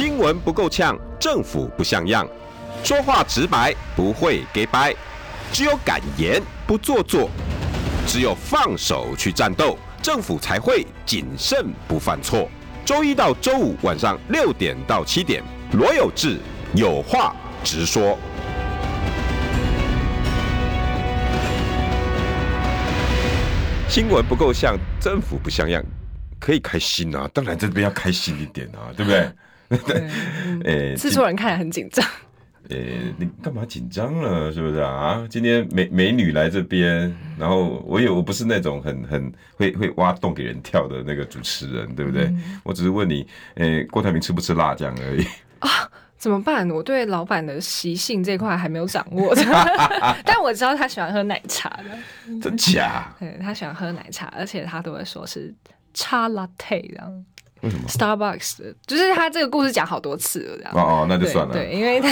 新闻不够呛，政府不像样，说话直白，不会给掰，只有敢言不做作，只有放手去战斗，政府才会谨慎不犯错。周一到周五晚上六点到七点，罗有志有话直说。新闻不够像，政府不像样，可以开心啊！当然这边要开心一点啊，对不对？对，诶，制作人看来很紧张。诶，你干嘛紧张了？是不是啊？今天美美女来这边，然后我也我不是那种很很会会挖洞给人跳的那个主持人，对不对？嗯、我只是问你，诶，郭台铭吃不吃辣酱而已啊？怎么办？我对老板的习性这块还没有掌握，但我知道他喜欢喝奶茶的，真假？对，他喜欢喝奶茶，而且他都会说是茶 latte 这样。为什么？Starbucks 就是他这个故事讲好多次了，这样。哦哦，那就算了。对，因为他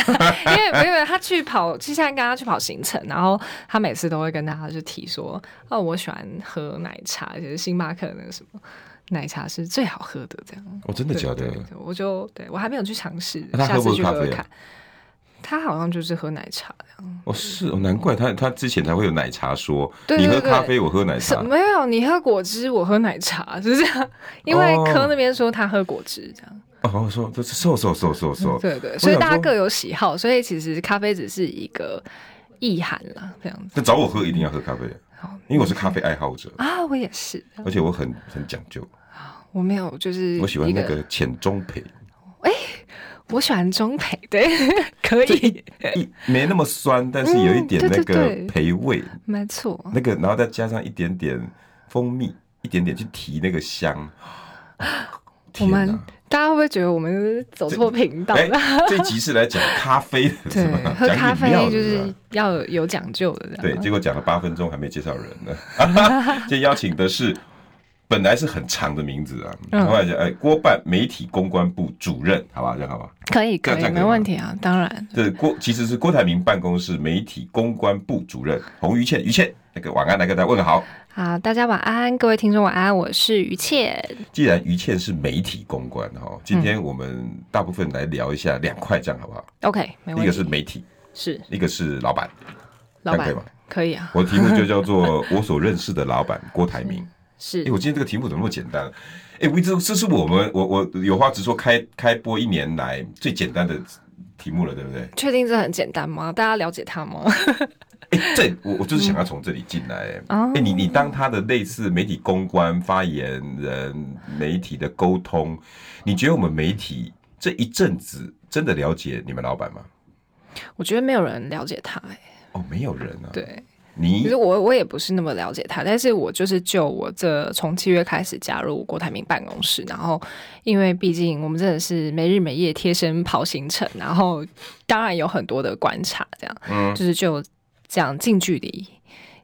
因为因为他去跑，就像跟他去跑行程，然后他每次都会跟大家就提说，哦，我喜欢喝奶茶，就是星巴克那个什么奶茶是最好喝的，这样。哦，真的假的？我就对我还没有去尝试，啊、下次去喝喝看。他好像就是喝奶茶的哦，是哦，难怪他他之前才会有奶茶说，你喝咖啡，我喝奶茶，没有，你喝果汁，我喝奶茶，是这样。因为柯那边说他喝果汁这样。哦，我说这是瘦瘦瘦瘦瘦，对对，所以大家各有喜好，所以其实咖啡只是一个意涵啦，这样子。那找我喝一定要喝咖啡，因为我是咖啡爱好者啊，我也是，而且我很很讲究。我没有，就是我喜欢那个浅中培。哎。我喜欢中培，对，可以，一没那么酸，但是有一点那个培味，没错。那个，然后再加上一点点蜂蜜，一点点去提那个香。我们大家会不会觉得我们走错频道了？这一集是来讲咖啡的，是吗？喝咖啡就是要有讲究的。对，结果讲了八分钟还没介绍人呢。今天邀请的是。本来是很长的名字啊，后来讲哎，郭办媒体公关部主任，好吧，这样好吧？可以，可以，没问题啊，当然。这郭其实是郭台铭办公室媒体公关部主任洪于倩，于倩，那个晚安，来跟大家问个好。好，大家晚安，各位听众晚安，我是于倩。既然于倩是媒体公关哈，今天我们大部分来聊一下两块，这样好不好？OK，没问题。一个是媒体，是一个是老板，老板可以吗？可以啊。我的题目就叫做我所认识的老板郭台铭。是，哎、欸，我今天这个题目怎么那么简单？哎、欸，我这这是我们我我有话直说开开播一年来最简单的题目了，对不对？确定这很简单吗？大家了解他吗？哎、欸，这我我就是想要从这里进来。哎、嗯欸，你你当他的类似媒体公关发言人，媒体的沟通，你觉得我们媒体这一阵子真的了解你们老板吗？我觉得没有人了解他、欸，哎，哦，没有人啊，对。你其实我我也不是那么了解他，但是我就是就我这从七月开始加入郭台铭办公室，然后因为毕竟我们真的是没日没夜贴身跑行程，然后当然有很多的观察，这样，嗯，就是就这样近距离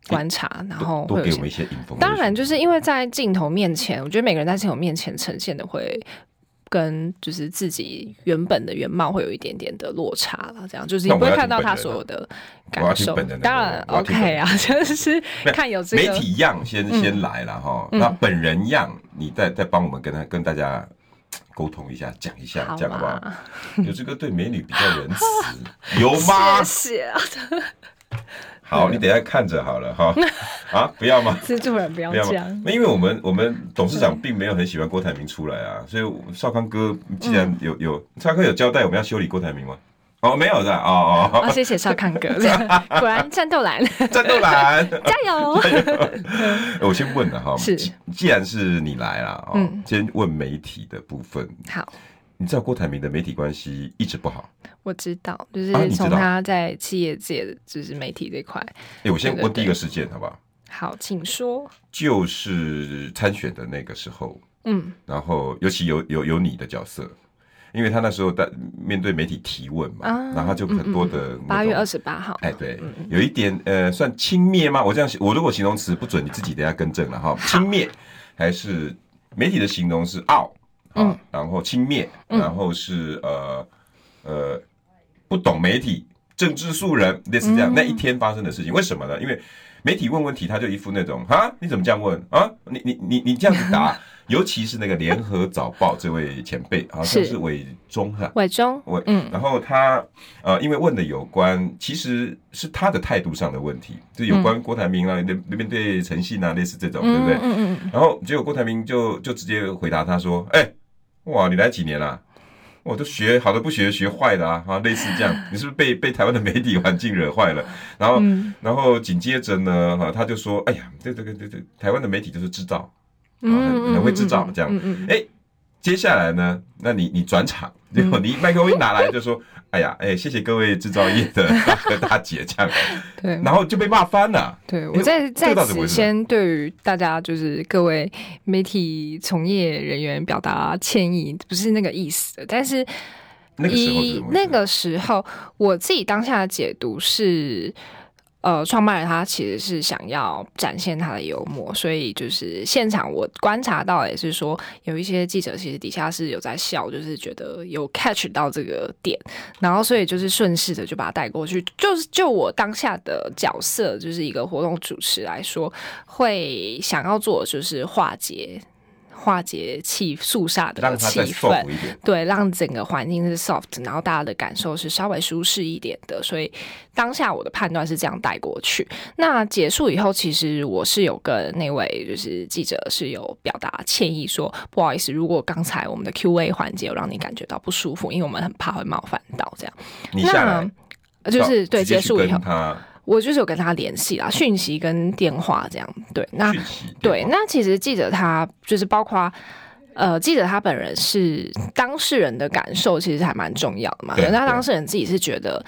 观察，欸、然后会有多给我们一些。当然就是因为在镜头面前，我觉得每个人在镜头面前呈现的会。跟就是自己原本的原貌会有一点点的落差了，这样就是你不会看到他所有的感受。当然，OK 啊，就是看有这个媒体样先先来了哈，那本人样你再再帮我们跟他跟大家沟通一下，讲一下，这样好不好？有这个对美女比较仁慈，有吗？谢谢。好，你等一下看着好了哈。啊，不要吗？蜘蛛人不要这样。那因为我们我们董事长并没有很喜欢郭台铭出来啊，所以少康哥既然有有少康哥有交代我们要修理郭台铭吗？哦，没有的，哦哦。谢谢少康哥，果然战斗蓝，战斗蓝，加油！我先问了哈，是，既然是你来了，嗯，先问媒体的部分。好。你知道郭台铭的媒体关系一直不好，我知道，就是从他在企业界，就是媒体这块。哎、欸，我先问第一个事件，好不好？好，请说。就是参选的那个时候，嗯，然后尤其有有有你的角色，因为他那时候在面对媒体提问嘛，啊、然后他就很多的八月二十八号，哎，对，嗯、有一点呃，算轻蔑吗？我这样，我如果形容词不准，你自己等下更正了哈。轻蔑还是媒体的形容是傲？啊，然后轻蔑，然后是呃呃不懂媒体，政治素人，类似这样。那一天发生的事情，为什么呢？因为媒体问问题，他就一副那种啊，你怎么这样问啊？你你你你这样子答，尤其是那个联合早报这位前辈，好像是伟忠哈，伟忠，伟，嗯，然后他呃，因为问的有关，其实是他的态度上的问题，就有关郭台铭啊，那那边对诚信啊，类似这种，对不对？嗯嗯。然后结果郭台铭就就直接回答他说：“哎，哇，你来几年了？”我都学好的不学，学坏的啊，啊，类似这样，你是不是被被台湾的媒体环境惹坏了？然后，嗯、然后紧接着呢，哈，他就说，哎呀，这这个这这，台湾的媒体就是制造，啊，很很会制造这样，哎。接下来呢？那你你转场，结果你麦克风一拿来就说：“哎呀，哎，谢谢各位制造业的 大哥大姐，这样。”对，然后就被骂翻了。对，我在在此先对于大家就是各位媒体从业人员表达歉意，不是那个意思的。但是以那个时候，我自己当下的解读是。呃，创办人他其实是想要展现他的幽默，所以就是现场我观察到也是说，有一些记者其实底下是有在笑，就是觉得有 catch 到这个点，然后所以就是顺势的就把他带过去。就是就我当下的角色，就是一个活动主持来说，会想要做就是化解。化解气肃杀的气氛，对，让整个环境是 soft，然后大家的感受是稍微舒适一点的。所以当下我的判断是这样带过去。那结束以后，其实我是有跟那位就是记者是有表达歉意说，说不好意思，如果刚才我们的 Q&A 环节有让你感觉到不舒服，因为我们很怕会冒犯到这样。你下来那就是对结束以后。我就是有跟他联系啦，讯息跟电话这样。对，那对，那其实记者他就是包括呃，记者他本人是当事人的感受，其实还蛮重要的嘛。那当事人自己是觉得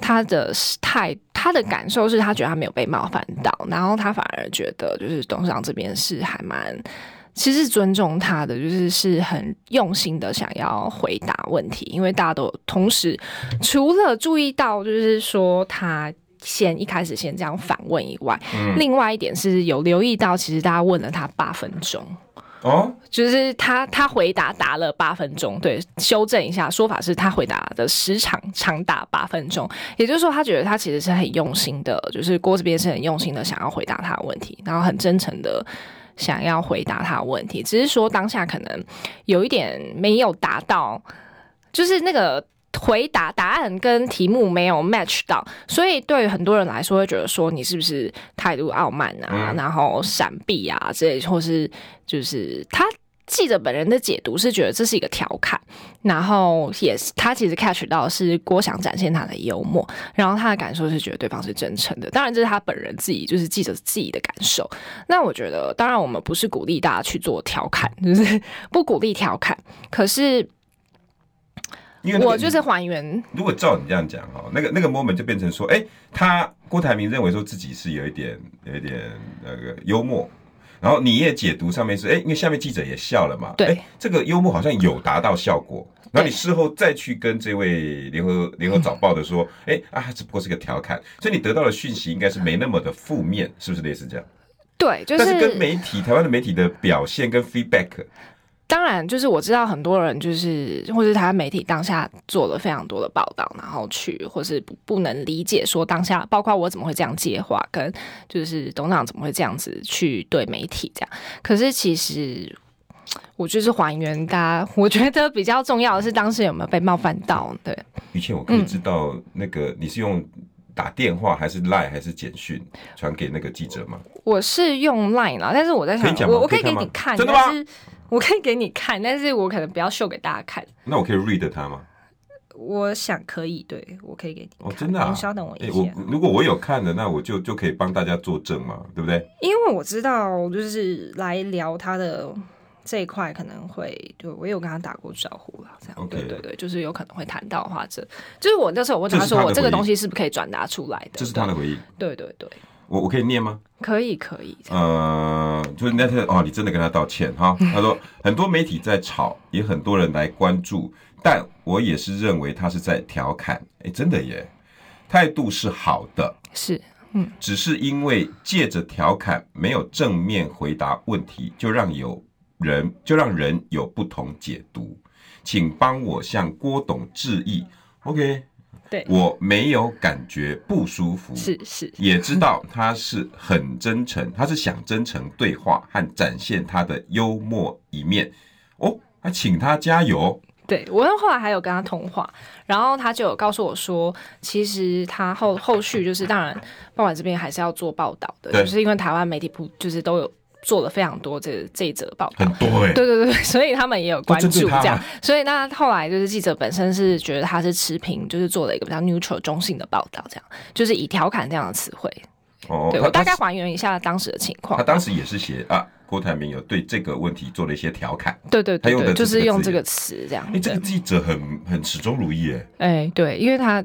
他的态，他的感受是他觉得他没有被冒犯到，然后他反而觉得就是董事长这边是还蛮其实尊重他的，就是是很用心的想要回答问题，因为大家都同时除了注意到就是说他。先一开始先这样反问以外，嗯、另外一点是有留意到，其实大家问了他八分钟哦，就是他他回答答了八分钟，对，修正一下说法是他回答的时长长达八分钟，也就是说他觉得他其实是很用心的，就是郭这边是很用心的想要回答他的问题，然后很真诚的想要回答他的问题，只是说当下可能有一点没有达到，就是那个。回答答案跟题目没有 match 到，所以对很多人来说会觉得说你是不是态度傲慢啊，然后闪避啊之类，或是就是他记者本人的解读是觉得这是一个调侃，然后也是他其实 catch 到是郭想展现他的幽默，然后他的感受是觉得对方是真诚的，当然这是他本人自己就是记者自己的感受。那我觉得当然我们不是鼓励大家去做调侃，就是不鼓励调侃，可是。因为、那个、我就是还原。如果照你这样讲哈，那个那个 moment 就变成说，哎、欸，他郭台铭认为说自己是有一点有一点那个幽默，然后你也解读上面是，哎、欸，因为下面记者也笑了嘛，对，欸、这个幽默好像有达到效果。然后你事后再去跟这位联合联合早报的说，哎、欸、啊，只不过是个调侃，所以你得到的讯息应该是没那么的负面，是不是类似这样？对，就是。但是跟媒体台湾的媒体的表现跟 feedback。当然，就是我知道很多人就是，或是台湾媒体当下做了非常多的报道，然后去或是不不能理解说当下，包括我怎么会这样接话，跟就是董事长怎么会这样子去对媒体这样。可是其实我就是还原大家，我觉得比较重要的是当时有没有被冒犯到。对，于倩，我可以知道那个你是用打电话还是 Line 还是简讯传给那个记者吗？我是用 Line 啦，但是我在想，我我可以给你看，真的吗？我可以给你看，但是我可能不要秀给大家看。那我可以 read 它吗？我想可以，对，我可以给你真的啊？稍等我一下。欸，我如果我有看的，那我就就可以帮大家作证嘛，对不对？因为我知道，就是来聊他的这一块，可能会，对，我有跟他打过招呼了，这样。对对对，就是有可能会谈到的话，这就是我那时候我问他说，我这个东西是不是可以转达出来的？这是他的回应。对对对。我我可以念吗？可以可以。呃，就是那天哦，你真的跟他道歉哈。他说很多媒体在吵，也很多人来关注，但我也是认为他是在调侃。哎，真的耶，态度是好的，是嗯，只是因为借着调侃没有正面回答问题，就让有人就让人有不同解读，请帮我向郭董致意。OK。对，我没有感觉不舒服，是是，也知道他是很真诚，他是想真诚对话和展现他的幽默一面。哦，还请他加油。对，我后来还有跟他通话，然后他就有告诉我说，其实他后后续就是，当然，报馆这边还是要做报道的，就是因为台湾媒体不就是都有做了非常多这这一则报道，很多哎，对对对，所以他们也有关注这样，所以那后来就是记者本身是觉得他是持平，就是做了一个比较 neutral 中性的报道，这样就是以调侃这样的词汇。哦，对我大概还原一下当时的情况，他当时也是写啊。郭台铭有对这个问题做了一些调侃，对对对，他用的就是用这个词这样。哎，这个记者很很始终如一哎。哎，对，因为他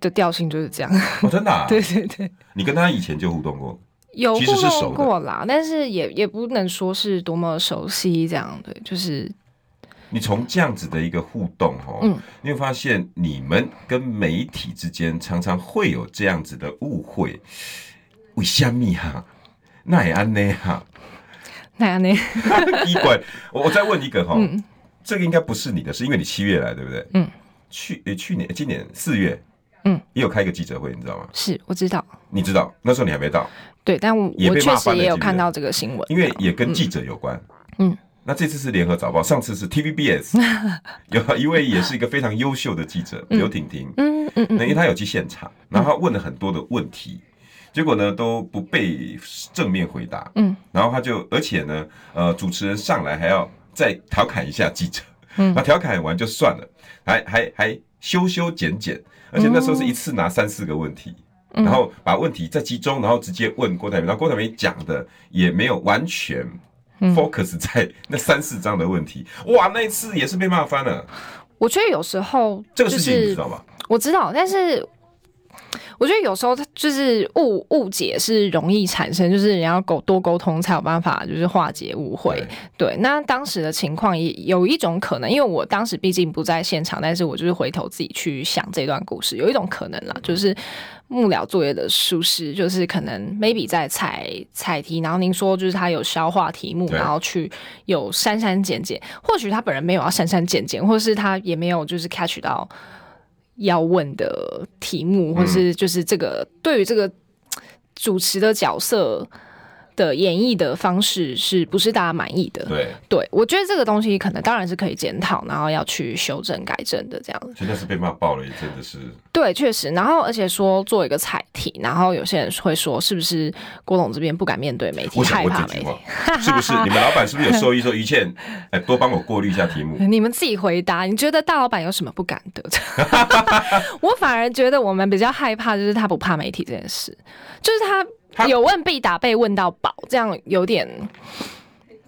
的调性就是这样。哦，真的？对对对。你跟他以前就互动过？有互动过啦，但是也也不能说是多么熟悉这样。对，就是你从这样子的一个互动哦，嗯，你会发现你们跟媒体之间常常会有这样子的误会，为什么哈？那也安内哈？那样呢？一关，我我再问一个哈，嗯、这个应该不是你的，是因为你七月来，对不对？嗯。去诶，去年今年四月，嗯，也有开一个记者会，你知道吗？是，我知道。你知道那时候你还没到。对，但我确实也有看到这个新闻，因为也跟记者有关。嗯。那这次是联合早报，上次是 TVBS，有一位也是一个非常优秀的记者刘婷婷。嗯嗯嗯。那因为他有去现场，然后他问了很多的问题。结果呢都不被正面回答，嗯，然后他就，而且呢，呃，主持人上来还要再调侃一下记者，嗯，那调侃完就算了，还还还修修剪剪，而且那时候是一次拿三四个问题，然后把问题再集中，然后直接问郭台铭，然后郭台铭讲的也没有完全 focus 在那三四章的问题，哇，那一次也是被骂翻了。我觉得有时候这个事情你知道吗？我知道，但是。我觉得有时候他就是误误解是容易产生，就是你要沟多沟通才有办法，就是化解误会。对，对，那当时的情况也有一种可能，因为我当时毕竟不在现场，但是我就是回头自己去想这段故事，有一种可能啦，就是幕僚作业的疏失，就是可能 maybe 在采采题，然后您说就是他有消化题目，然后去有删删减减，或许他本人没有要删删减减，或是他也没有就是 catch 到。要问的题目，或是就是这个对于这个主持的角色的演绎的方式是不是大家满意的？对，对我觉得这个东西可能当然是可以检讨，然后要去修正改正的这样子。真的是被骂爆了，也真的是。对，确实。然后而且说做一个彩题，然后有些人会说，是不是郭董这边不敢面对媒体，害怕媒体？是不是你们老板是不是有授意说于倩，哎，多帮我过滤一下题目？你们自己回答。你觉得大老板有什么不敢的？我反而觉得我们比较害怕，就是他不怕媒体这件事，就是他。有问必答，被问到饱，这样有点，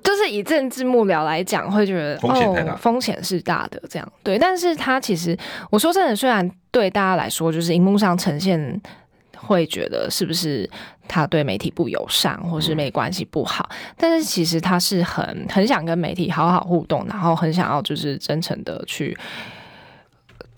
就是以政治幕僚来讲，会觉得风险太大，风险是大的，这样对。但是他其实，我说真的，虽然对大家来说，就是荧幕上呈现，会觉得是不是他对媒体不友善，或是没关系不好，但是其实他是很很想跟媒体好好互动，然后很想要就是真诚的去。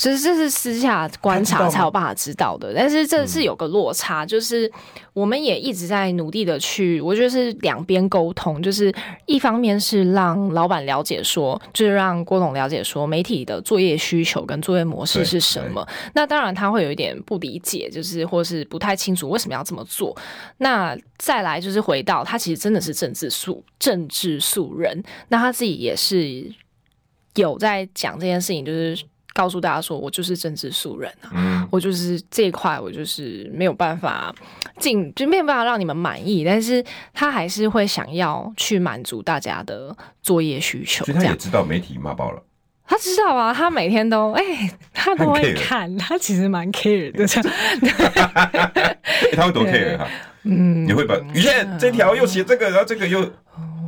其实这是私下观察才有办法知道的，但是这是有个落差，就是我们也一直在努力的去，我觉得是两边沟通，就是一方面是让老板了解说，就是让郭董了解说媒体的作业需求跟作业模式是什么。那当然他会有一点不理解，就是或是不太清楚为什么要这么做。那再来就是回到他其实真的是政治素政治素人，那他自己也是有在讲这件事情，就是。告诉大家说，我就是政治素人啊，嗯、我就是这一块，我就是没有办法进，就没有办法让你们满意。但是他还是会想要去满足大家的作业需求。所以他也知道媒体骂爆了，他知道啊，他每天都哎、欸，他都会看，他其实蛮 care 的，这样。他会多 care 哈？嗯，你会把于倩这条又写这个，然后这个又。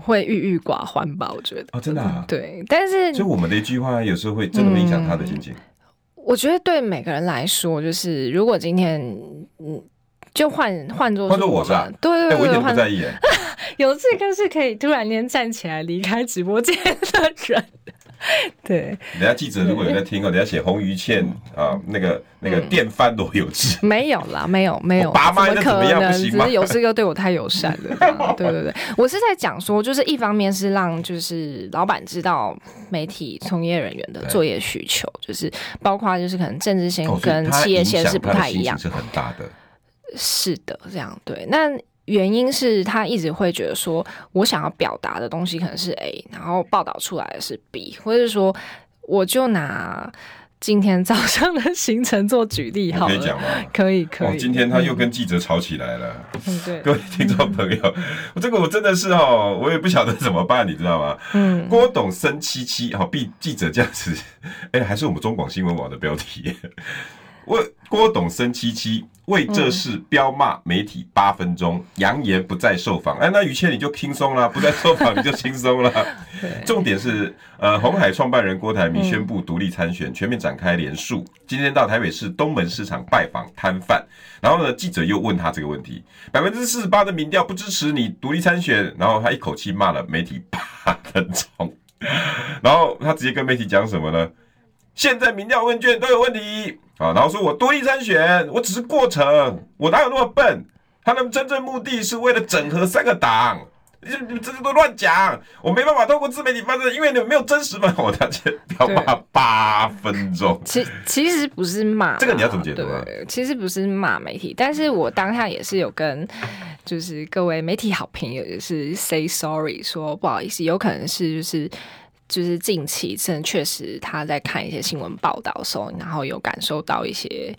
会郁郁寡欢吧？我觉得哦，真的啊，对，但是就我们的一句话，有时候会真的影响他的心情。嗯。我觉得对每个人来说，就是如果今天嗯，就换换做换做我是吧？对对对，我一点不在意。有这个是可以突然间站起来离开直播间的人，对，人家记者如果有在听哦，人家写洪于倩啊，那个那个电翻罗有志，没有啦，没有没有，爸妈那怎么样？不行吗？只是有志哥对我太友善了。对对对，我是在讲说，就是一方面是让就是老板知道媒体从业人员的作业需求，就是包括就是可能政治线跟企业线是不太一样，是很大的。是的，这样对。那原因是他一直会觉得说，我想要表达的东西可能是 A，然后报道出来的是 B，或者是说，我就拿今天早上的行程做举例好了，可以讲吗？可以，可以。哦，今天他又跟记者吵起来了。嗯，对。各位听众朋友，我 这个我真的是哦，我也不晓得怎么办，你知道吗？嗯。郭董生七七，好，记记者这样子，哎，还是我们中广新闻网的标题。我郭董生七七为这事彪骂媒体八分钟，扬、嗯、言不再受访。哎，那于谦你就轻松了，不再受访你就轻松了。重点是，呃，红海创办人郭台铭宣布独立参选，全面展开连署。今天到台北市东门市场拜访摊贩，然后呢，记者又问他这个问题：百分之四十八的民调不支持你独立参选，然后他一口气骂了媒体八分钟，然后他直接跟媒体讲什么呢？现在民调问卷都有问题。啊，然后说我独立参选，我只是过程，我哪有那么笨？他们真正目的是为了整合三个党，你你这都乱讲，我没办法透过自媒体发声，因为你们没有真实嘛。我当时要骂八分钟，其其实不是骂，这个你要怎么解读其实不是骂媒体，但是我当下也是有跟就是各位媒体好朋友也是 say sorry，说不好意思，有可能是就是。就是近期，真的确实他在看一些新闻报道的时候，然后有感受到一些，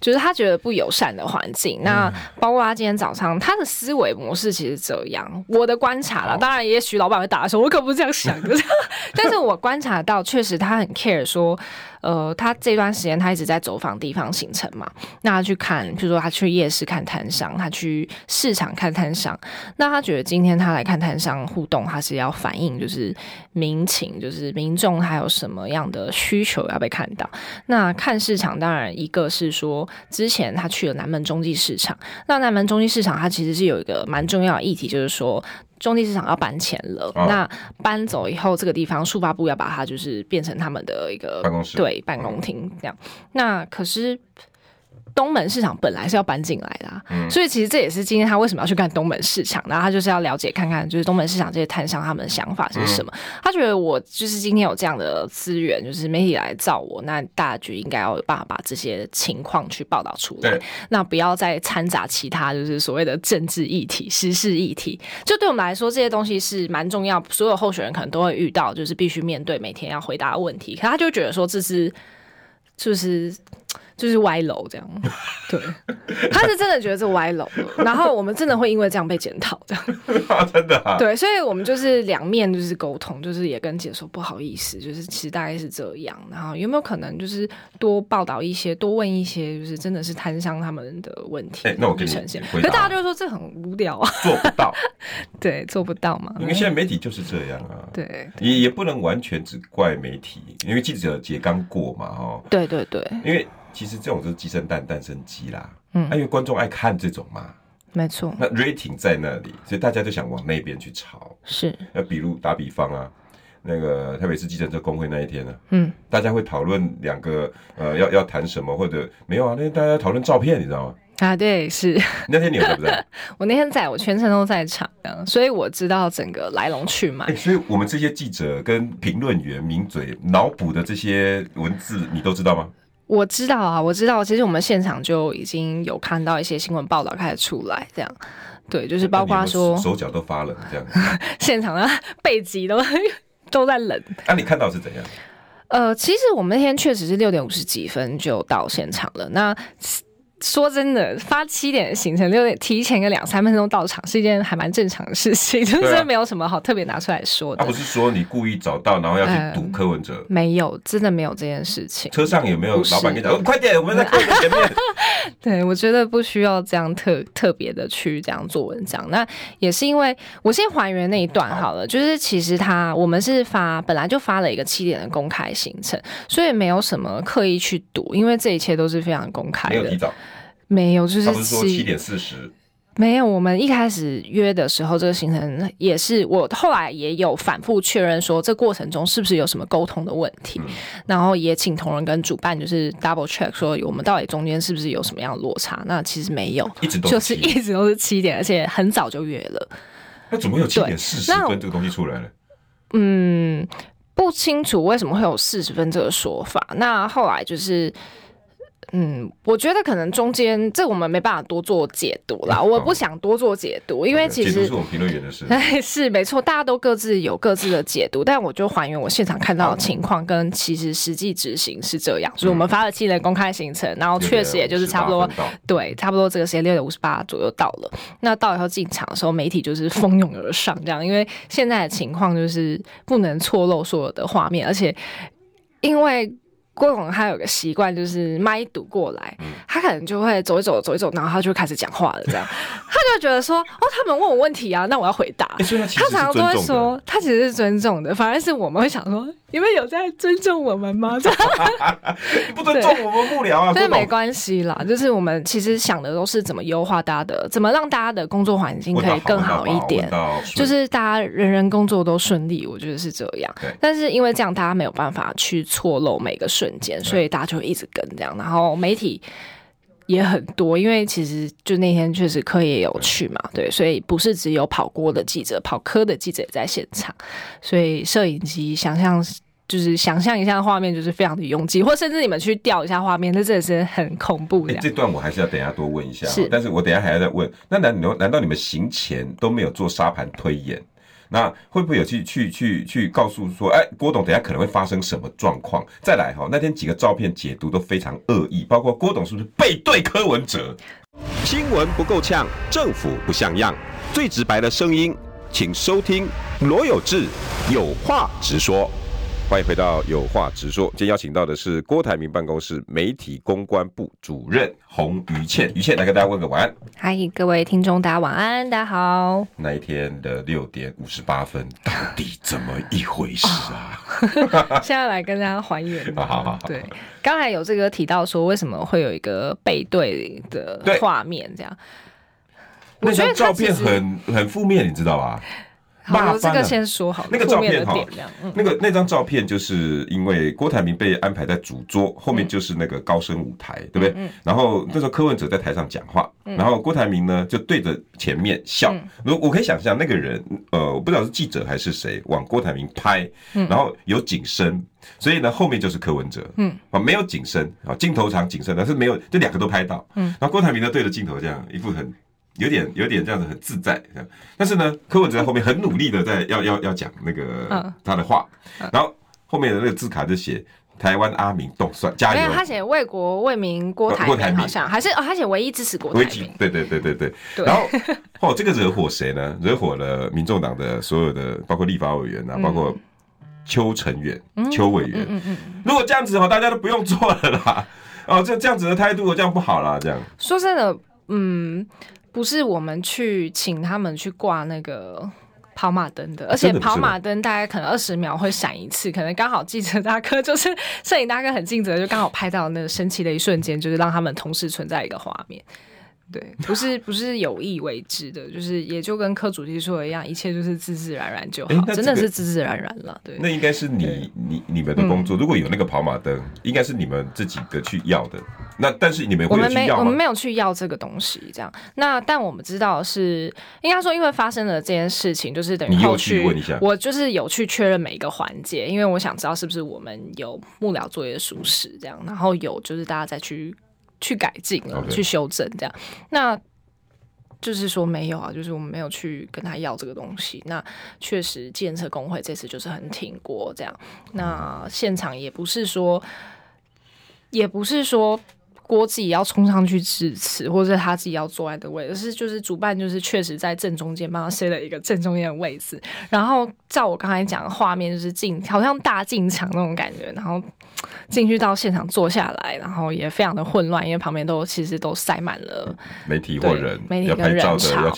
就是他觉得不友善的环境。那包括他今天早上，他的思维模式其实这样，我的观察了。当然，也许老板会打的时候，我可不是这样想的。但是我观察到，确实他很 care 说。呃，他这段时间他一直在走访地方行程嘛，那他去看，譬如说他去夜市看摊商，他去市场看摊商，那他觉得今天他来看摊商互动，他是要反映就是民情，就是民众还有什么样的需求要被看到。那看市场，当然一个是说之前他去了南门中继市场，那南门中继市场它其实是有一个蛮重要的议题，就是说。中地市场要搬迁了，哦，那搬走以后，这个地方数发部要把它就是变成他们的一个办公室，对，办公厅这样。那可是。东门市场本来是要搬进来的，啊嗯，所以其实这也是今天他为什么要去看东门市场，然后他就是要了解看看，就是东门市场这些摊商他们的想法是什么，嗯。他觉得我就是今天有这样的资源，就是媒体来造我，那大局应该要有办法把这些情况去报道出来，那不要再掺杂其他就是所谓的政治议题、时事议题。就对我们来说，这些东西是蛮重要，所有候选人可能都会遇到，就是必须面对每天要回答的问题。可他就觉得说，这是就是。就是歪楼这样，对，他是真的觉得是歪楼，然后我们真的会因为这样被检讨，这样，真的啊，对，所以我们就是两面就是沟通，就是也跟姐说不好意思，就是其实大概是这样，然后有没有可能就是多报道一些，多问一些，就是真的是摊商他们的问题，欸、那我给你呈现，可是大家就说这很无聊啊，做不到，对，做不到嘛，因为现在媒体就是这样啊，对，对也也不能完全只怪媒体，因为记者节刚过嘛，哦，对对对，因为。其实这种就是鸡生蛋，蛋生鸡啦。嗯，因为观众爱看这种嘛，没错。那 rating 在那里，所以大家就想往那边去炒。是。那比如打比方啊，那个台北市计程车工会那一天呢，嗯，大家会讨论两个呃要要谈什么，或者没有啊？那天大家讨论照片，你知道吗？啊，对，是。那天你有在不在？我那天在，我全程都在场，所以我知道整个来龙去脉。所以我们这些记者跟评论员名嘴脑补的这些文字，你都知道吗？我知道啊，我知道，其实我们现场就已经有看到一些新闻报道开始出来，这样，对，就是包括说手脚都发冷这样，现场啊背脊都 都在冷。那、啊、你看到是怎样？呃，其实我们那天确实是六点五十几分就到现场了。那说真的，发七点的行程，六点提前个两三分钟到场，是一件还蛮正常的事情，就是没有什么好特别拿出来说的。他、啊、不是说你故意找到，然后要去堵柯文哲、呃？没有，真的没有这件事情。车上有没有老板跟你讲、哦？快点，我们在柯文哲前面。对，我觉得不需要这样特特别的去这样做文章。那也是因为我先还原那一段好了，就是其实他我们是发本来就发了一个七点的公开行程，所以没有什么刻意去堵，因为这一切都是非常公开的。没有提早。没有，就是七点四十，没有，我们一开始约的时候，这个行程也是我后来也有反复确认说，这过程中是不是有什么沟通的问题，嗯、然后也请同仁跟主办就是 double check 说，我们到底中间是不是有什么样的落差？那其实没有，一直都就是一直都是七点，而且很早就约了。那怎么有七点四十分这个东西出来了？嗯，不清楚为什么会有四十分这个说法。那后来就是。嗯，我觉得可能中间这我们没办法多做解读啦，嗯、我不想多做解读，因为其实是我们评论员的事。哎，是没错，大家都各自有各自的解读，但我就还原我现场看到的情况，跟其实实际执行是这样，嗯、就是我们发了七人公开行程，然后确实也就是差不多，对，差不多这个时间六点五十八左右到了。那到以后进场的时候，媒体就是蜂拥而上，这样，因为现在的情况就是不能错漏所有的画面，而且因为。郭总他有个习惯，就是麦堵过来，他可能就会走一走，走一走，然后他就开始讲话了，这样，他就觉得说，哦，他们问我问题啊，那我要回答。他，常常都会说，他其实是尊重的，反而是我们会想说。你们有在尊重我们吗？不尊重我们幕僚啊！这没关系啦，就是我们其实想的都是怎么优化大家的，怎么让大家的工作环境可以更好一点，就是大家人人工作都顺利，我觉得是这样。但是因为这样，大家没有办法去错漏每个瞬间，所以大家就一直跟这样，然后媒体。也很多，因为其实就那天确实科也有去嘛，对，所以不是只有跑锅的记者，跑科的记者也在现场，所以摄影机想象就是想象一下画面，就是非常的拥挤，或甚至你们去调一下画面，那真的是很恐怖的。这段我还是要等一下多问一下，是，但是我等一下还要再问，那难难道你们行前都没有做沙盘推演？那会不会有去去去去告诉说，哎，郭董等下可能会发生什么状况？再来哈，那天几个照片解读都非常恶意，包括郭董是不是背对柯文哲？新闻不够呛，政府不像样，最直白的声音，请收听罗有志有话直说。欢迎回到有话直说。今天邀请到的是郭台铭办公室媒体公关部主任洪于倩，于倩来跟大家问个晚安。嗨，各位听众，大家晚安，大家好。那一天的六点五十八分，到底怎么一回事啊？现在来跟大家还原。好好好。对，刚才有这个提到说，为什么会有一个背对的画面？这样，那张照片很很负面，你知道吧？好，这个先说好。那个照片哈，那个那张照片就是因为郭台铭被安排在主桌，后面就是那个高升舞台，对不对？然后那时候柯文哲在台上讲话，然后郭台铭呢就对着前面笑。我我可以想象那个人，呃，我不知道是记者还是谁，往郭台铭拍，然后有景深，所以呢后面就是柯文哲，嗯，啊没有景深啊，镜头长景深，但是没有，这两个都拍到，嗯，然后郭台铭呢对着镜头这样一副很。有点有点这样子很自在，但是呢，柯文哲在后面很努力的在 要要要讲那个他的话，然后后面的那个字卡就写台湾阿明动算加油，他写为国为民郭台铭好像。还是哦，他写唯一支持郭台铭，对对对对对，然后 哦这个惹火谁呢？惹火了民众党的所有的包括立法委员啊，包括邱成远邱委员，嗯嗯，如果这样子的话，大家都不用做了啦，哦这这样子的态度这样不好啦，这样。说真的，嗯。不是我们去请他们去挂那个跑马灯的，而且跑马灯大概可能二十秒会闪一次，可能刚好记者大哥就是摄影大哥很尽责，就刚好拍到那个神奇的一瞬间，就是让他们同时存在一个画面。对，不是不是有意为之的，就是也就跟科主席说的一样，一切就是自自然然就好，真的是自自然然了。对，那应该是你你你们的工作，嗯、如果有那个跑马灯，应该是你们这几个去要的。那但是你们会有去要吗？我们没我们没有去要这个东西，这样。那但我们知道是应该说，因为发生了这件事情，就是等于后续问一下，我就是有去确认每一个环节，因为我想知道是不是我们有幕僚作业疏失这样，然后有就是大家再去。去改进.去修正这样，那就是说没有啊，就是我们没有去跟他要这个东西。那确实，建设工会这次就是很挺过这样。那现场也不是说，也不是说。郭自己要冲上去支持，或者是他自己要坐在的位置，是就是主办就是确实在正中间帮他设了一个正中间的位置。然后照我刚才讲的画面，就是进好像大进场那种感觉，然后进去到现场坐下来，然后也非常的混乱，因为旁边都其实都塞满了媒体或人，媒体跟人潮。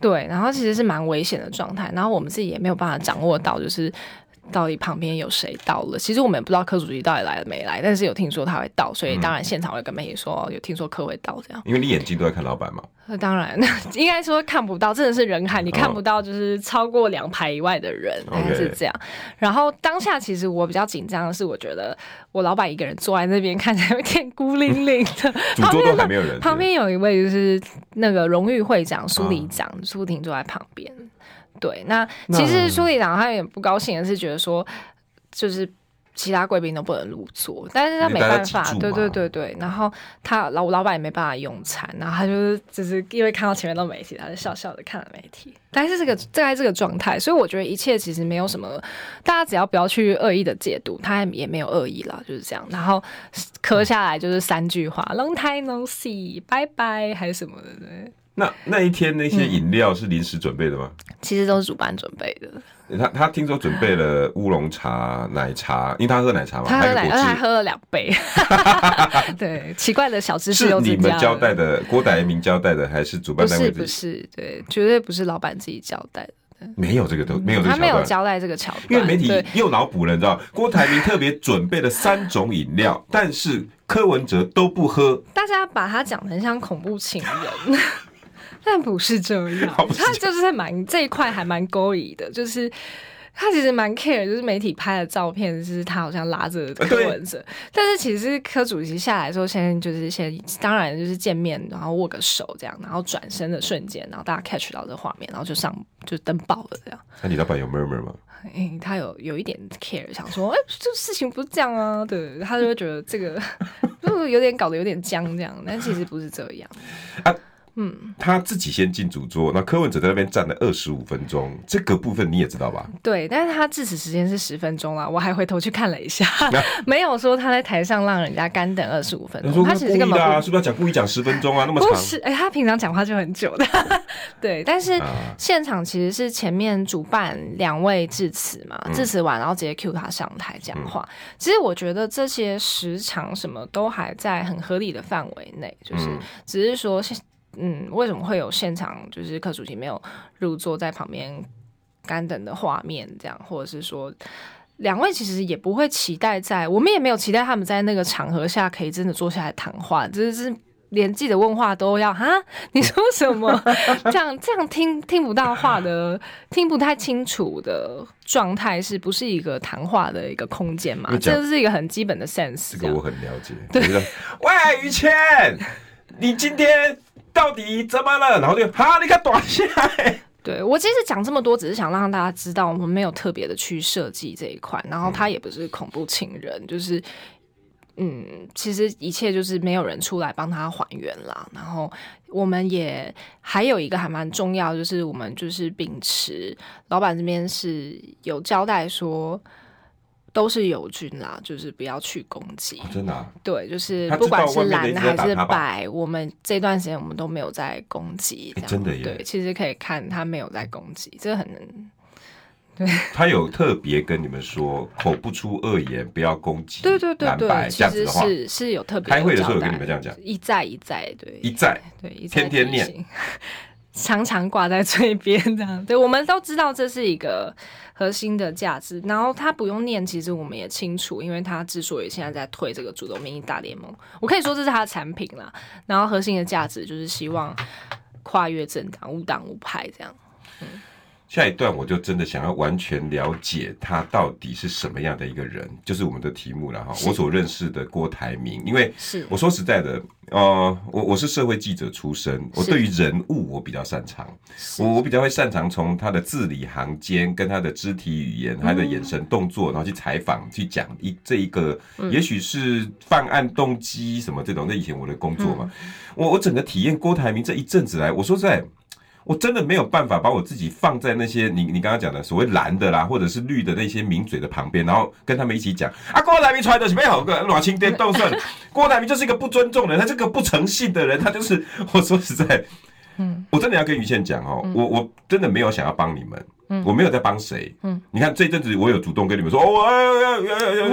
对，然后其实是蛮危险的状态。然后我们自己也没有办法掌握到，就是。到底旁边有谁到了？其实我们也不知道柯主席到底来了没来，但是有听说他会到，所以当然现场会跟媒体说，有听说柯会到这样。因为你眼睛都在看老板嘛。那当然，应该说看不到，真的是人海，你看不到就是超过两排以外的人，是这样。然后当下其实我比较紧张的是，我觉得我老板一个人坐在那边，看起来有点孤零零的。主桌都还没有人，旁边有一位就是那个荣誉会长苏里长苏婷坐在旁边。对，那其实苏里长他有点不高兴的是，觉得说就是。其他贵宾都不能入座，但是他没办法，对对对对。然后他老老板也没办法用餐，然后他就是只是因为看到前面都媒体，他就笑笑的看了媒体。但是这个在这个状态，所以我觉得一切其实没有什么，大家只要不要去恶意的解读，他也没有恶意啦，就是这样。然后磕下来就是三句话：Long time no see，拜拜，还是什么的。对。那那一天那些饮料是临时准备的吗？嗯，其实都是主办准备的。他他听说准备了乌龙茶、奶茶，因为他喝奶茶嘛，他喝奶茶，他喝了两杯。对，奇怪的小知识。是你们交代的，郭台铭交代的，还是主办单位？不是，不是，对，绝对不是老板自己交代的。没有这个都没有这个，他没有交代这个桥段。因为媒体又脑补了，你知道，郭台铭特别准备了三种饮料，但是柯文哲都不喝。大家把他讲的很像恐怖情人。但不是这样，他就是在蛮这一块还蛮勾引的，就是他其实蛮 care，就是媒体拍的照片就是他好像拉着柯文哲，但是其实柯主席下来之后，先就是先当然就是见面，然后握个手这样，然后转身的瞬间，然后大家 catch 到这画面，然后就上就登报了这样。那你老板有 murmur 吗？欸、他有有一点 care，想说，哎、欸，这事情不是这样啊，对，他就会觉得这个 就有点搞得有点僵这样，但其实不是这样。啊嗯，他自己先进主桌，那柯文哲在那边站了二十五分钟，这个部分你也知道吧？对，但是他致辞时间是十分钟啦，我还回头去看了一下，啊、没有说他在台上让人家干等二十五分钟。他只是干嘛？是不是要讲故意讲十分钟啊？那么长？不是，哎、欸，他平常讲话就很久的。对，但是现场其实是前面主办两位致辞嘛，致辞完然后直接 cue 他上台讲话。嗯、其实我觉得这些时长什么都还在很合理的范围内，就是只是说。嗯，为什么会有现场就是柯主席没有入座在旁边干等的画面？这样，或者是说，两位其实也不会期待在，我们也没有期待他们在那个场合下可以真的坐下来谈话，只是连记者问话都要哈，你说什么？这样这样听听不到话的，听不太清楚的状态，是不是一个谈话的一个空间嘛？这是一个很基本的 sense。这个我很了解。对，喂，于谦，你今天。到底怎么了？然后就哈，你看短下来。对，我其实讲这么多，只是想让大家知道，我们没有特别的去设计这一块。然后他也不是恐怖情人，就是嗯，其实一切就是没有人出来帮他还原啦。然后我们也还有一个还蛮重要，就是我们就是秉持老板这边是有交代说。都是友军啦，就是不要去攻击。哦，真的啊？对，就是不管是蓝还是白，我们这段时间我们都没有在攻击。真的耶？对，其实可以看他没有在攻击，这很能。对，他有特别跟你们说，口不出恶言，不要攻击。对对对对，这样子的话是是有特别。开会的时候有跟你们这样讲，一再一再，对，一再对，一天天念。常常挂在嘴边，这样 对，我们都知道这是一个核心的价值。然后他不用念，其实我们也清楚，因为他之所以现在在推这个主动民意大联盟，我可以说这是他的产品啦。然后核心的价值就是希望跨越政党，无党无派这样。嗯。下一段我就真的想要完全了解他到底是什么样的一个人，就是我们的题目了哈。我所认识的郭台铭，因为是我说实在的，呃，我我是社会记者出身，我对于人物我比较擅长，我我比较会擅长从他的字里行间跟他的肢体语言、他的眼神动作，然后去采访、去讲一这一个，也许是犯案动机什么这种。那以前我的工作嘛，我我整个体验郭台铭这一阵子来，我说实在。我真的没有办法把我自己放在那些你你刚刚讲的所谓蓝的啦，或者是绿的那些名嘴的旁边，然后跟他们一起讲啊，郭台铭出来的是没好个软青电动算，郭台铭就是一个不尊重的人，他这个不诚信的人，他就是我说实在，嗯，我真的要跟于倩讲哦，我我真的没有想要帮你们，嗯，我没有在帮谁，嗯，你看这阵子我有主动跟你们说，哦，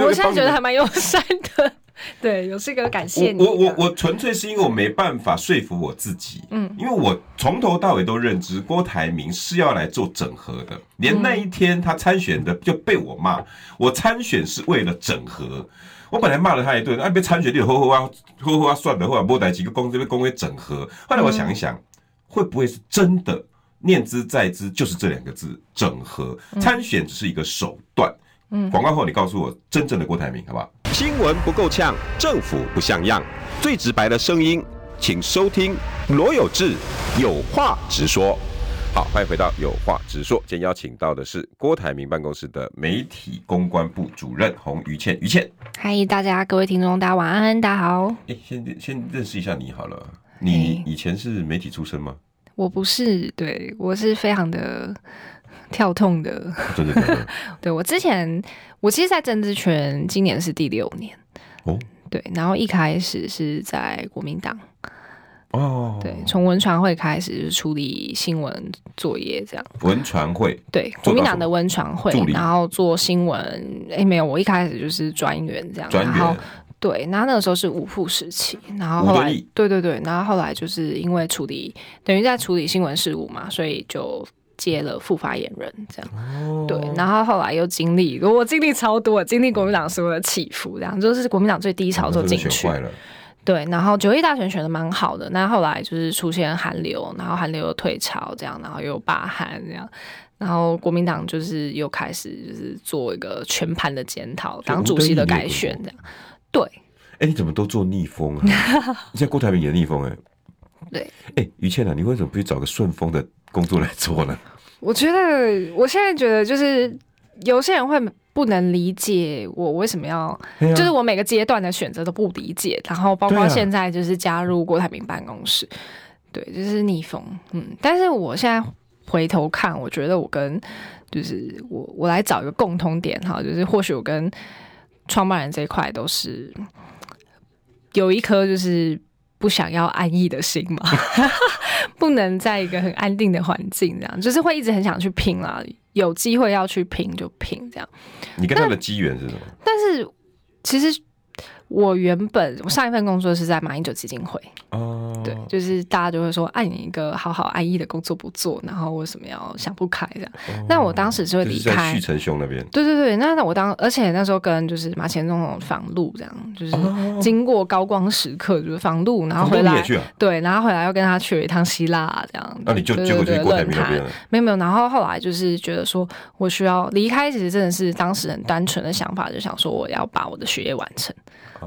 我现在觉得还蛮友善的。对，有这个感谢你。我我我纯粹是因为我没办法说服我自己，嗯，因为我从头到尾都认知郭台铭是要来做整合的，连那一天他参选的就被我骂，我参选是为了整合。我本来骂了他一顿，哎，别参选就呵呵啊，呵呵啊，算了，后来莫带几个公司被公会整合。后来我想一想，会不会是真的念之在之就是这两个字整合？参选只是一个手段。嗯，广告后你告诉我真正的郭台铭好不好？新闻不够呛，政府不像样，最直白的声音，请收听罗有志有话直说。好，欢迎回到有话直说。今天邀请到的是郭台铭办公室的媒体公关部主任洪于倩。于倩，嗨，大家各位听众，大家晚安，大家好。哎、欸，先先认识一下你好了。你以前是媒体出身吗？我不是，对我是非常的跳痛的。对对对，对 我之前，我其实，在政治圈今年是第六年。哦，对，然后一开始是在国民党。哦，对，从文传会开始就是处理新闻作业这样。文传会，对，国民党的文传会，然后做新闻。哎，没有，我一开始就是专员这样。然后对，然后那个时候是五副时期，然后后来，对对对，然后后来就是因为处理，等于在处理新闻事务嘛，所以就接了副发言人这样。哦。对，然后后来又经历，我经历超多，经历国民党所有的起伏，这样就是国民党最低潮的时候进去。对，然后九一大选选的蛮好的，那后来就是出现韩流，然后韩流又退潮，这样，然后又罢韩这样，然后国民党就是又开始就是做一个全盘的检讨，党主席的改选这样。对，哎，你怎么都做逆风啊？现在郭台铭也逆风哎。对，哎，于倩啊，你为什么不去找个顺风的工作来做呢？我觉得，我现在觉得就是有些人会。不能理解我为什么要，啊、就是我每个阶段的选择都不理解，然后包括现在就是加入郭台铭办公室，對，啊、对，就是逆风，嗯，但是我现在回头看，我觉得我跟就是我我来找一个共通点哈，就是或许我跟创办人这一块都是有一颗就是不想要安逸的心嘛，不能在一个很安定的环境这样，就是会一直很想去拼啦。有机会要去拼就拼，这样。你跟他的机缘是什么？但是其实。我原本我上一份工作是在马英九基金会。哦，对，就是大家就会说，爱你一个好好安逸的工作不做，然后为什么要想不开这样？哦、那我当时就会离开。旭成兄那边，对对对，那那我当而且那时候跟就是马前总统访陆这样，就是经过高光时刻就是访路，然后回来、啊、对，然后回来又跟他去了一趟希腊这样，那、啊、你就结果就过台铭那边了？没有没有，然后后来就是觉得说我需要离开，其实真的是当时很单纯的想法，就想说我要把我的学业完成。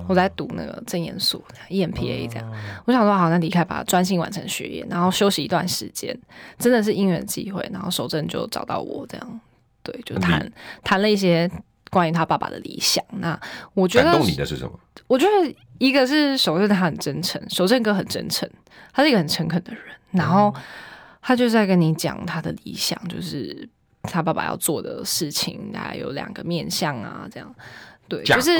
我在读那个证研所 EMPA 这样，我想说好，那离开吧，专心完成学业，然后休息一段时间，真的是因缘机会，然后守正就找到我这样，对，就谈谈了一些关于他爸爸的理想。那我觉得感动你的是什么？我觉得一个是守正他很真诚，守正哥很真诚，他是一个很诚恳的人，然后他就在跟你讲他的理想，就是他爸爸要做的事情，大概有两个面向啊，这样。对，就是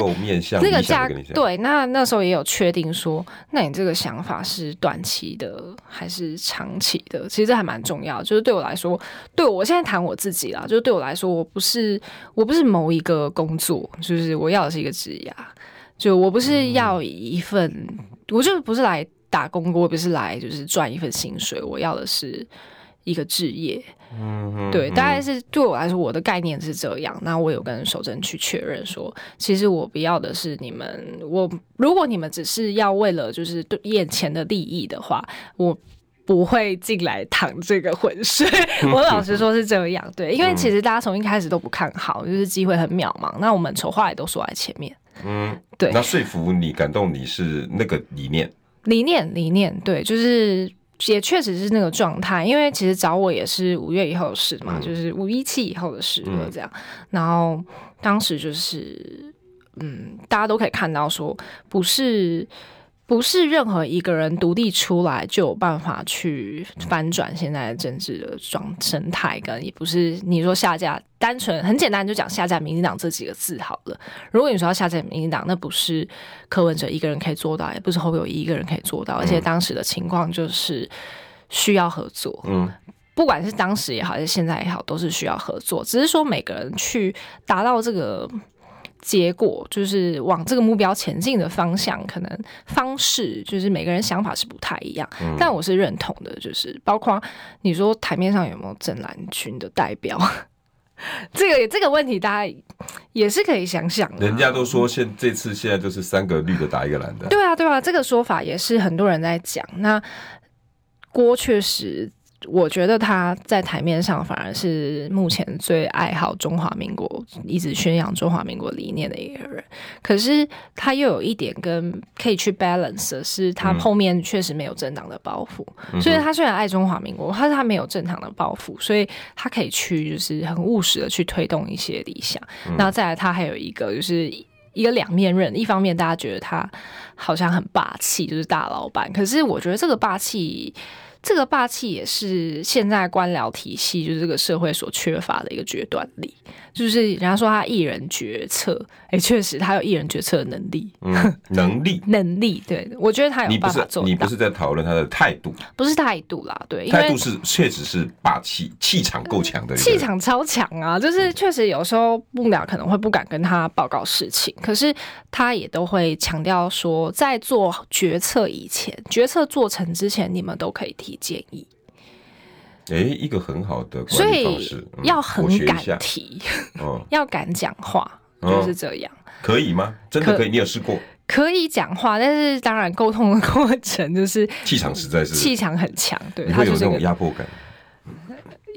那个架对，那那时候也有确定说，那你这个想法是短期的还是长期的？其实这还蛮重要。就是对我来说，对我现在谈我自己啦，就是对我来说，我不是我不是某一个工作，就是我要的是一个职业，就我不是要一份，嗯、我就不是来打工，我不是来就是赚一份薪水，我要的是。一个置业，嗯，对，大概是对我来说，我的概念是这样。那我有跟守正去确认说，其实我不要的是你们，我如果你们只是要为了就是对眼前的利益的话，我不会进来淌这个浑水。我老实说是这样，对，因为其实大家从一开始都不看好，就是机会很渺茫。那我们丑话也都说在前面，嗯，对。那说服你、感动你是那个理念，理念，理念，对，就是。也确实是那个状态，因为其实找我也是五月以后的事嘛，嗯、就是五一七以后的事了，这样。嗯、然后当时就是，嗯，大家都可以看到说，不是。不是任何一个人独立出来就有办法去翻转现在的政治的状生态，跟也不是你说下架，单纯很简单就讲下架民进党这几个字好了。如果你说要下架民进党，那不是柯文哲一个人可以做到，也不是侯友宜一个人可以做到，而且当时的情况就是需要合作。嗯，不管是当时也好，还是现在也好，都是需要合作。只是说每个人去达到这个。结果就是往这个目标前进的方向，可能方式就是每个人想法是不太一样。嗯、但我是认同的，就是包括你说台面上有没有正蓝军的代表，这个这个问题大家也是可以想想的。人家都说现这次现在就是三个绿的打一个蓝的，对啊对啊，这个说法也是很多人在讲。那郭确实。我觉得他在台面上反而是目前最爱好中华民国，一直宣扬中华民国理念的一个人。可是他又有一点跟可以去 balance 的是，他后面确实没有政党的包袱。嗯、所以他虽然爱中华民国，但是他没有政党的包袱，所以他可以去就是很务实的去推动一些理想。那、嗯、再来，他还有一个就是一个两面刃，一方面大家觉得他好像很霸气，就是大老板。可是我觉得这个霸气。这个霸气也是现在官僚体系，就是这个社会所缺乏的一个决断力。就是人家说他一人决策，哎，确实他有一人决策的能力，嗯，能力，能力，对，我觉得他有办法做到。你不是在讨论他的态度，不是态度啦，对，态度是确实是霸气，气场够强的，气场超强啊！就是确实有时候幕僚可能会不敢跟他报告事情，可是他也都会强调说，在做决策以前，决策做成之前，你们都可以提建议。哎，一个很好的管理方式，所以要很敢提，嗯、要敢讲话，就是这样。可以吗？真的可以？你有试过？可以讲话，但是当然沟通的过程就是气场实在是气场很强，对，你会有那种压迫感。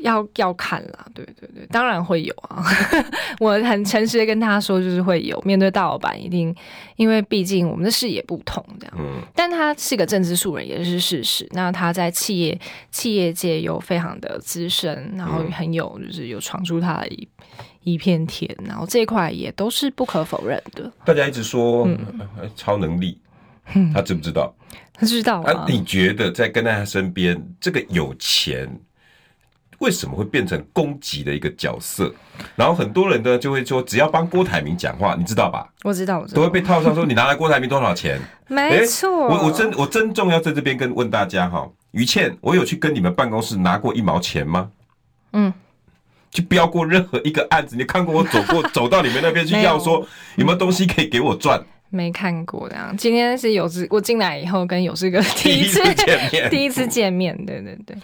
要要看啦，对对对，当然会有啊。我很诚实的跟他说，就是会有面对大老板，一定因为毕竟我们的视野不同，这样。嗯。但他是个政治素人，也是事实。那他在企业企业界又非常的资深，然后很有就是有闯出他的一一片天，然后这一块也都是不可否认的。大家一直说、嗯、超能力，他知不知道？他知道啊。你觉得在跟在他身边，这个有钱？为什么会变成攻击的一个角色？然后很多人呢就会说，只要帮郭台铭讲话，你知道吧？我知道，我知道，都会被套上说你拿来郭台铭多少钱？没错，我我真我真重要在这边跟问大家哈，于倩，我有去跟你们办公室拿过一毛钱吗？嗯，去标过任何一个案子？你看过我走过走到你们那边去要说有没有东西可以给我赚？没看过这样。今天是有志，我进来以后跟有志哥第一次见面，第一次见面，对对对。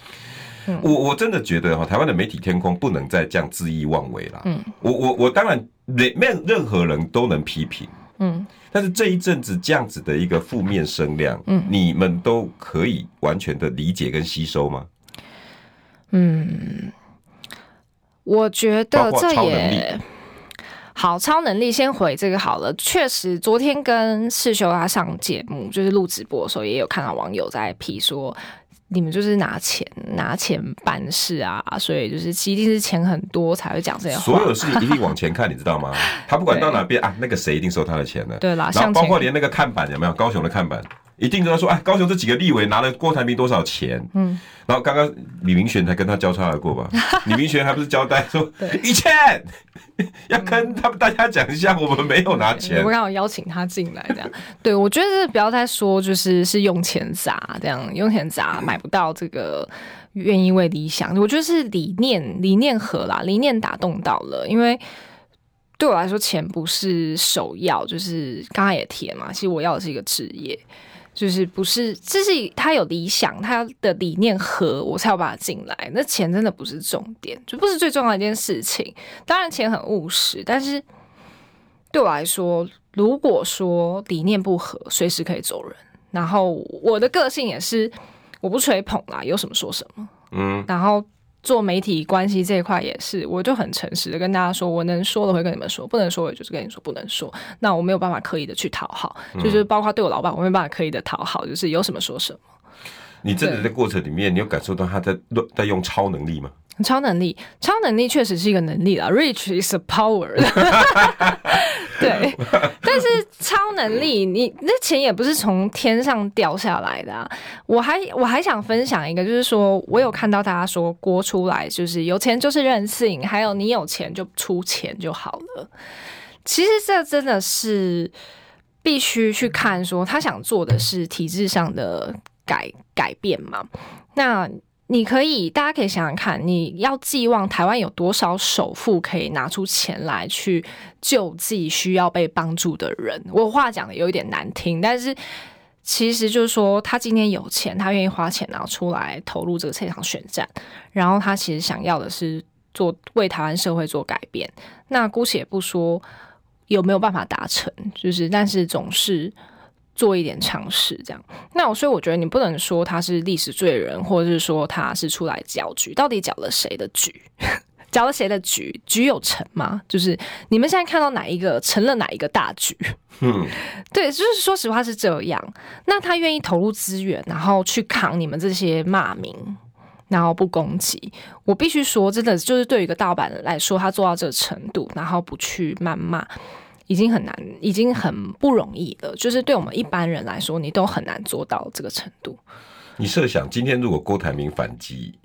我我真的觉得哈，台湾的媒体天空不能再这样恣意妄为了。嗯，我我我当然没没任何人都能批评。嗯，但是这一阵子这样子的一个负面声量，嗯，你们都可以完全的理解跟吸收吗？嗯，我觉得这也好，超能力先回这个好了。确实，昨天跟世修他上节目，就是录直播的时候，也有看到网友在批说。你们就是拿钱拿钱办事啊，所以就是一定是钱很多才会讲这些话。所有事情一定往前看，你知道吗？他不管到哪边啊，那个谁一定收他的钱的。对啦，然后包括连那个看板有没有高雄的看板，一定都要说哎，高雄这几个立委拿了郭台铭多少钱？嗯。然后刚刚李明玄才跟他交叉而过吧？李明玄还不是交代说，一千 要跟他们大家讲一下，我们没有拿钱。我刚好邀请他进来，这样。对，我觉得不要再说，就是是用钱砸，这样用钱砸买不到这个愿意为理想。我觉得是理念理念合啦，理念打动到了。因为对我来说，钱不是首要，就是刚刚也提了嘛，其实我要的是一个职业。就是不是，这是他有理想，他的理念合，我才要把他进来。那钱真的不是重点，就不是最重要的一件事情。当然钱很务实，但是对我来说，如果说理念不合，随时可以走人。然后我的个性也是，我不吹捧啦，有什么说什么。嗯，然后。做媒体关系这一块也是，我就很诚实的跟大家说，我能说的会跟你们说，不能说我就是跟你说不能说。那我没有办法刻意的去讨好，就是包括对我老板，我没有办法刻意的讨好，就是有什么说什么。你真的在过程里面，你有感受到他在在用超能力吗？超能力，超能力确实是一个能力啦。Rich is a power。对，但是超能力，你那钱也不是从天上掉下来的啊。我还我还想分享一个，就是说我有看到大家说郭出来就是有钱就是任性，还有你有钱就出钱就好了。其实这真的是必须去看，说他想做的是体制上的改改变嘛。那你可以，大家可以想想看，你要寄望台湾有多少首富可以拿出钱来去救济需要被帮助的人？我话讲的有一点难听，但是其实就是说，他今天有钱，他愿意花钱然后出来投入这个这场选战，然后他其实想要的是做为台湾社会做改变。那姑且不说有没有办法达成，就是但是总是。做一点尝试，这样。那我所以我觉得你不能说他是历史罪人，或者是说他是出来搅局。到底搅了谁的局？搅了谁的局？局有成吗？就是你们现在看到哪一个成了哪一个大局？嗯，对，就是说实话是这样。那他愿意投入资源，然后去扛你们这些骂名，然后不攻击。我必须说，真的就是对于一个盗版来说，他做到这个程度，然后不去谩骂。已经很难，已经很不容易了。就是对我们一般人来说，你都很难做到这个程度。你设想，今天如果郭台铭反击，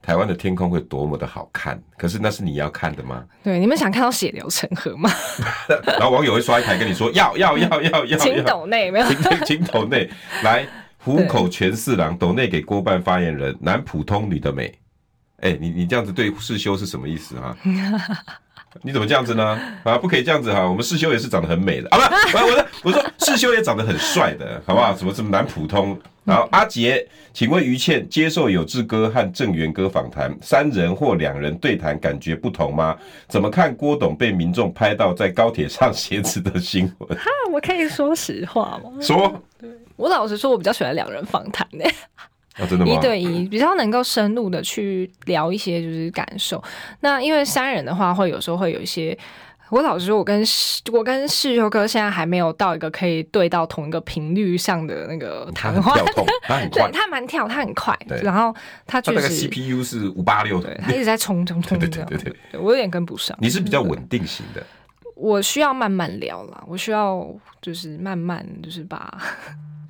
台湾的天空会多么的好看？可是那是你要看的吗？对，你们想看到血流成河吗？然后网友会刷一台跟你说要要要要要，请抖内没有？请请抖内来虎口全四郎抖内给郭办发言人，男普通女的美。哎、欸，你你这样子对世修是什么意思啊？你怎么这样子呢？啊，不可以这样子哈！我们世修也是长得很美的啊，不，我说我说世修也长得很帅的，好不好？怎么什么男普通？然后阿杰，请问于倩接受有志哥和郑源哥访谈，三人或两人对谈感觉不同吗？怎么看郭董被民众拍到在高铁上鞋子的新闻？哈，我可以说实话吗？说，我老实说，我比较喜欢两人访谈的。啊，真的吗？一对一比较能够深入的去聊一些就是感受。那因为三人的话，会有时候会有一些。我老实说，我跟世我跟世修哥现在还没有到一个可以对到同一个频率上的那个谈话。他很，对他蛮跳，他很快。然后他确实他 CPU 是五八六，的他一直在冲冲冲，对对对对，对我有点跟不上。你是比较稳定型的。我需要慢慢聊啦，我需要就是慢慢就是把。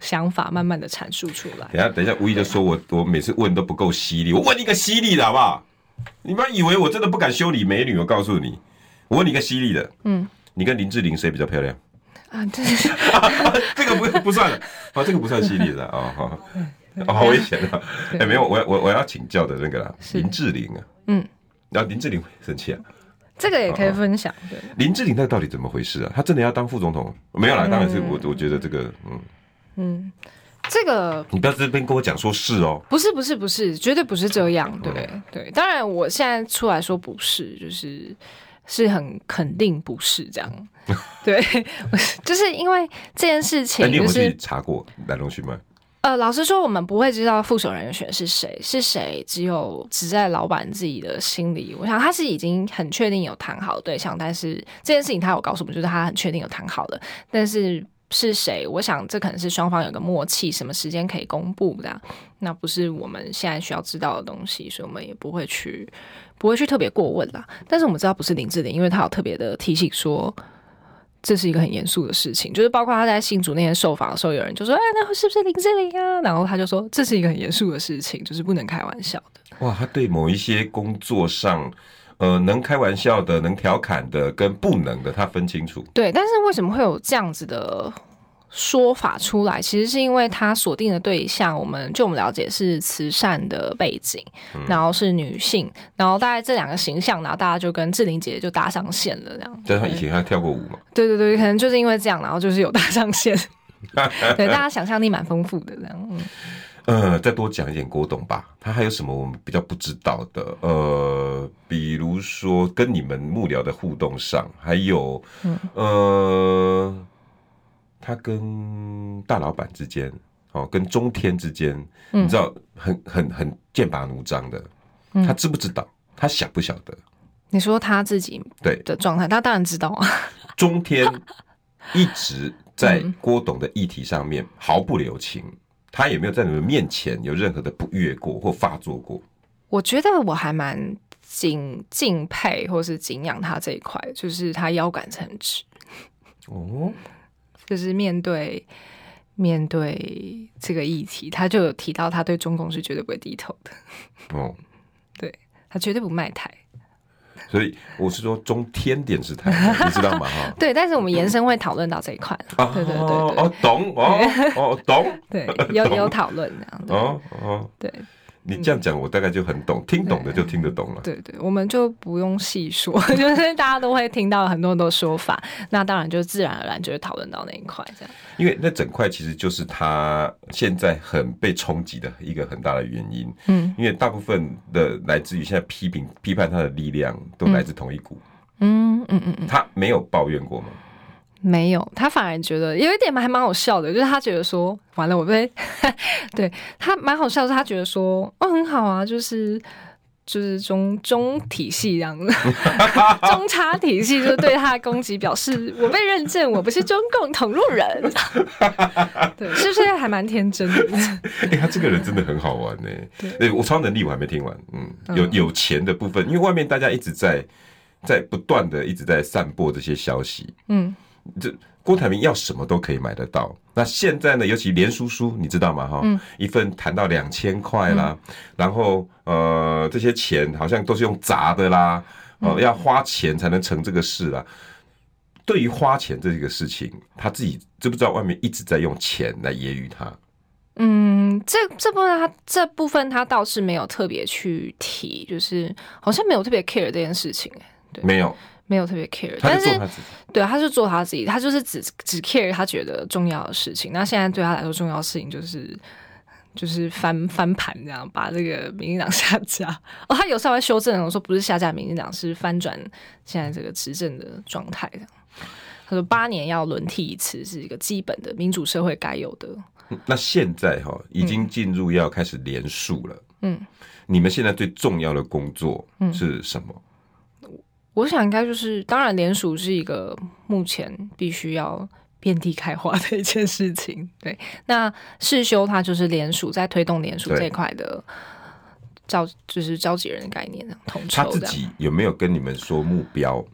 想法慢慢的阐述出来。等下，等一下，吴意就说我我每次问都不够犀利，我问你一个犀利的好不好？你们以为我真的不敢修理美女？我告诉你，我问你一个犀利的，嗯，你跟林志玲谁比较漂亮？啊，对，这个不不算了，啊，这个不算犀利的啊，好，好危险啊！哎，没有，我我我要请教的那个啦，林志玲啊，嗯，然后林志玲会生气啊？这个也可以分享。对，林志玲那个到底怎么回事啊？她真的要当副总统？没有啦，当然是我我觉得这个，嗯。嗯，这个你不要这边跟我讲说是哦，不是不是不是，绝对不是这样，对、嗯、对。当然，我现在出来说不是，就是是很肯定不是这样，对，就是因为这件事情、就是，你有没有去查过来龙去脉？呃，老实说，我们不会知道副手人选是谁，是谁，只有只在老板自己的心里。我想他是已经很确定有谈好的对象，但是这件事情他有告诉我们，就是他很确定有谈好的，但是。是谁？我想这可能是双方有个默契，什么时间可以公布的，那不是我们现在需要知道的东西，所以我们也不会去，不会去特别过问啦。但是我们知道不是林志玲，因为他有特别的提醒说，这是一个很严肃的事情，就是包括他在新竹那天受访的时候，有人就说：“哎，那是不是林志玲啊？”然后他就说：“这是一个很严肃的事情，就是不能开玩笑的。”哇，他对某一些工作上。呃，能开玩笑的、能调侃的，跟不能的，他分清楚。对，但是为什么会有这样子的说法出来？其实是因为他锁定的对象，我们就我们了解是慈善的背景，嗯、然后是女性，然后大概这两个形象，然后大家就跟志玲姐姐就搭上线了，这样。对，他以前还跳过舞嘛？对对对，可能就是因为这样，然后就是有搭上线。对，大家想象力蛮丰富的，这样。嗯呃，再多讲一点郭董吧，他还有什么我们比较不知道的？呃，比如说跟你们幕僚的互动上，还有，嗯、呃，他跟大老板之间，哦，跟中天之间，嗯、你知道，很很很剑拔弩张的，他知不知道？他晓不晓得？你说他自己对的状态，他当然知道啊。中天一直在郭董的议题上面毫不留情。他也没有在你们面前有任何的不悦过或发作过。我觉得我还蛮敬敬佩或是敬仰他这一块，就是他腰杆很直。哦，就是面对面对这个议题，他就有提到他对中共是绝对不会低头的。哦，对，他绝对不卖台。所以我是说中天电视台，你知道吗？哈，对，但是我们延伸会讨论到这一块。对对对对，哦，懂哦哦懂，对，有有讨论这样。哦哦，对。你这样讲，我大概就很懂，听懂的就听得懂了。对对，我们就不用细说，就是大家都会听到很多很多说法，那当然就自然而然就会讨论到那一块这样。因为那整块其实就是他现在很被冲击的一个很大的原因。嗯，因为大部分的来自于现在批评批判他的力量都来自同一股。嗯嗯嗯嗯，他没有抱怨过吗？没有，他反而觉得有一点还蛮好笑的，就是他觉得说，完了我被，对他蛮好笑的，是他觉得说，哦很好啊，就是就是中中体系这样子，中差体系就对他的攻击表示，我被认证，我不是中共同路人，对，是不是还蛮天真的？哎、欸，他这个人真的很好玩呢。对，我超能力我还没听完，嗯，有有钱的部分，因为外面大家一直在在不断的一直在散播这些消息，嗯。这郭台铭要什么都可以买得到。那现在呢？尤其连叔叔，你知道吗？哈、嗯，一份谈到两千块啦，嗯、然后呃，这些钱好像都是用砸的啦，呃，要花钱才能成这个事啦。对于花钱这个事情，他自己知不知道？外面一直在用钱来揶揄他。嗯，这这部分他这部分他倒是没有特别去提，就是好像没有特别 care 这件事情，对，没有。没有特别 care，但是对，他就做他自己，他就是只只 care 他觉得重要的事情。那现在对他来说重要的事情就是就是翻翻盘这样，把这个民进党下架。哦，他有稍微修正，我说不是下架民进党，是翻转现在这个执政的状态。他说八年要轮替一次是一个基本的民主社会该有的。那现在哈已经进入要开始连署了，嗯，你们现在最重要的工作是什么？我想应该就是，当然联署是一个目前必须要遍地开花的一件事情。对，那世修他就是联署，在推动联署这一块的召，就是召集人的概念，统筹。他自己有没有跟你们说目标？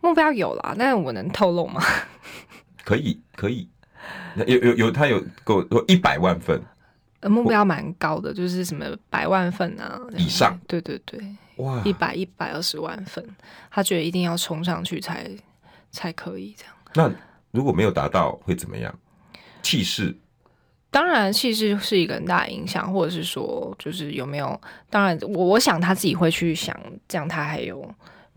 目标有啦，但是我能透露吗？可以，可以。有有有，他有够一百万份，目标蛮高的，就是什么百万份啊以上。对对对。哇，一百一百二十万份，他觉得一定要冲上去才才可以这样。那如果没有达到会怎么样？气势？当然，气势是一个很大的影响，或者是说，就是有没有？当然，我我想他自己会去想，这样他还有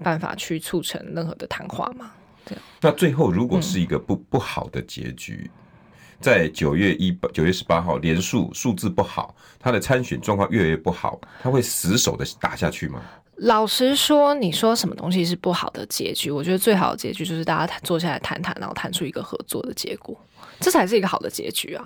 办法去促成任何的谈话吗？这样。那最后如果是一个不、嗯、不好的结局？在九月一八九月十八号连数数字不好，他的参选状况越来越不好，他会死守的打下去吗？老实说，你说什么东西是不好的结局？我觉得最好的结局就是大家坐下来谈谈，然后谈出一个合作的结果，这才是一个好的结局啊。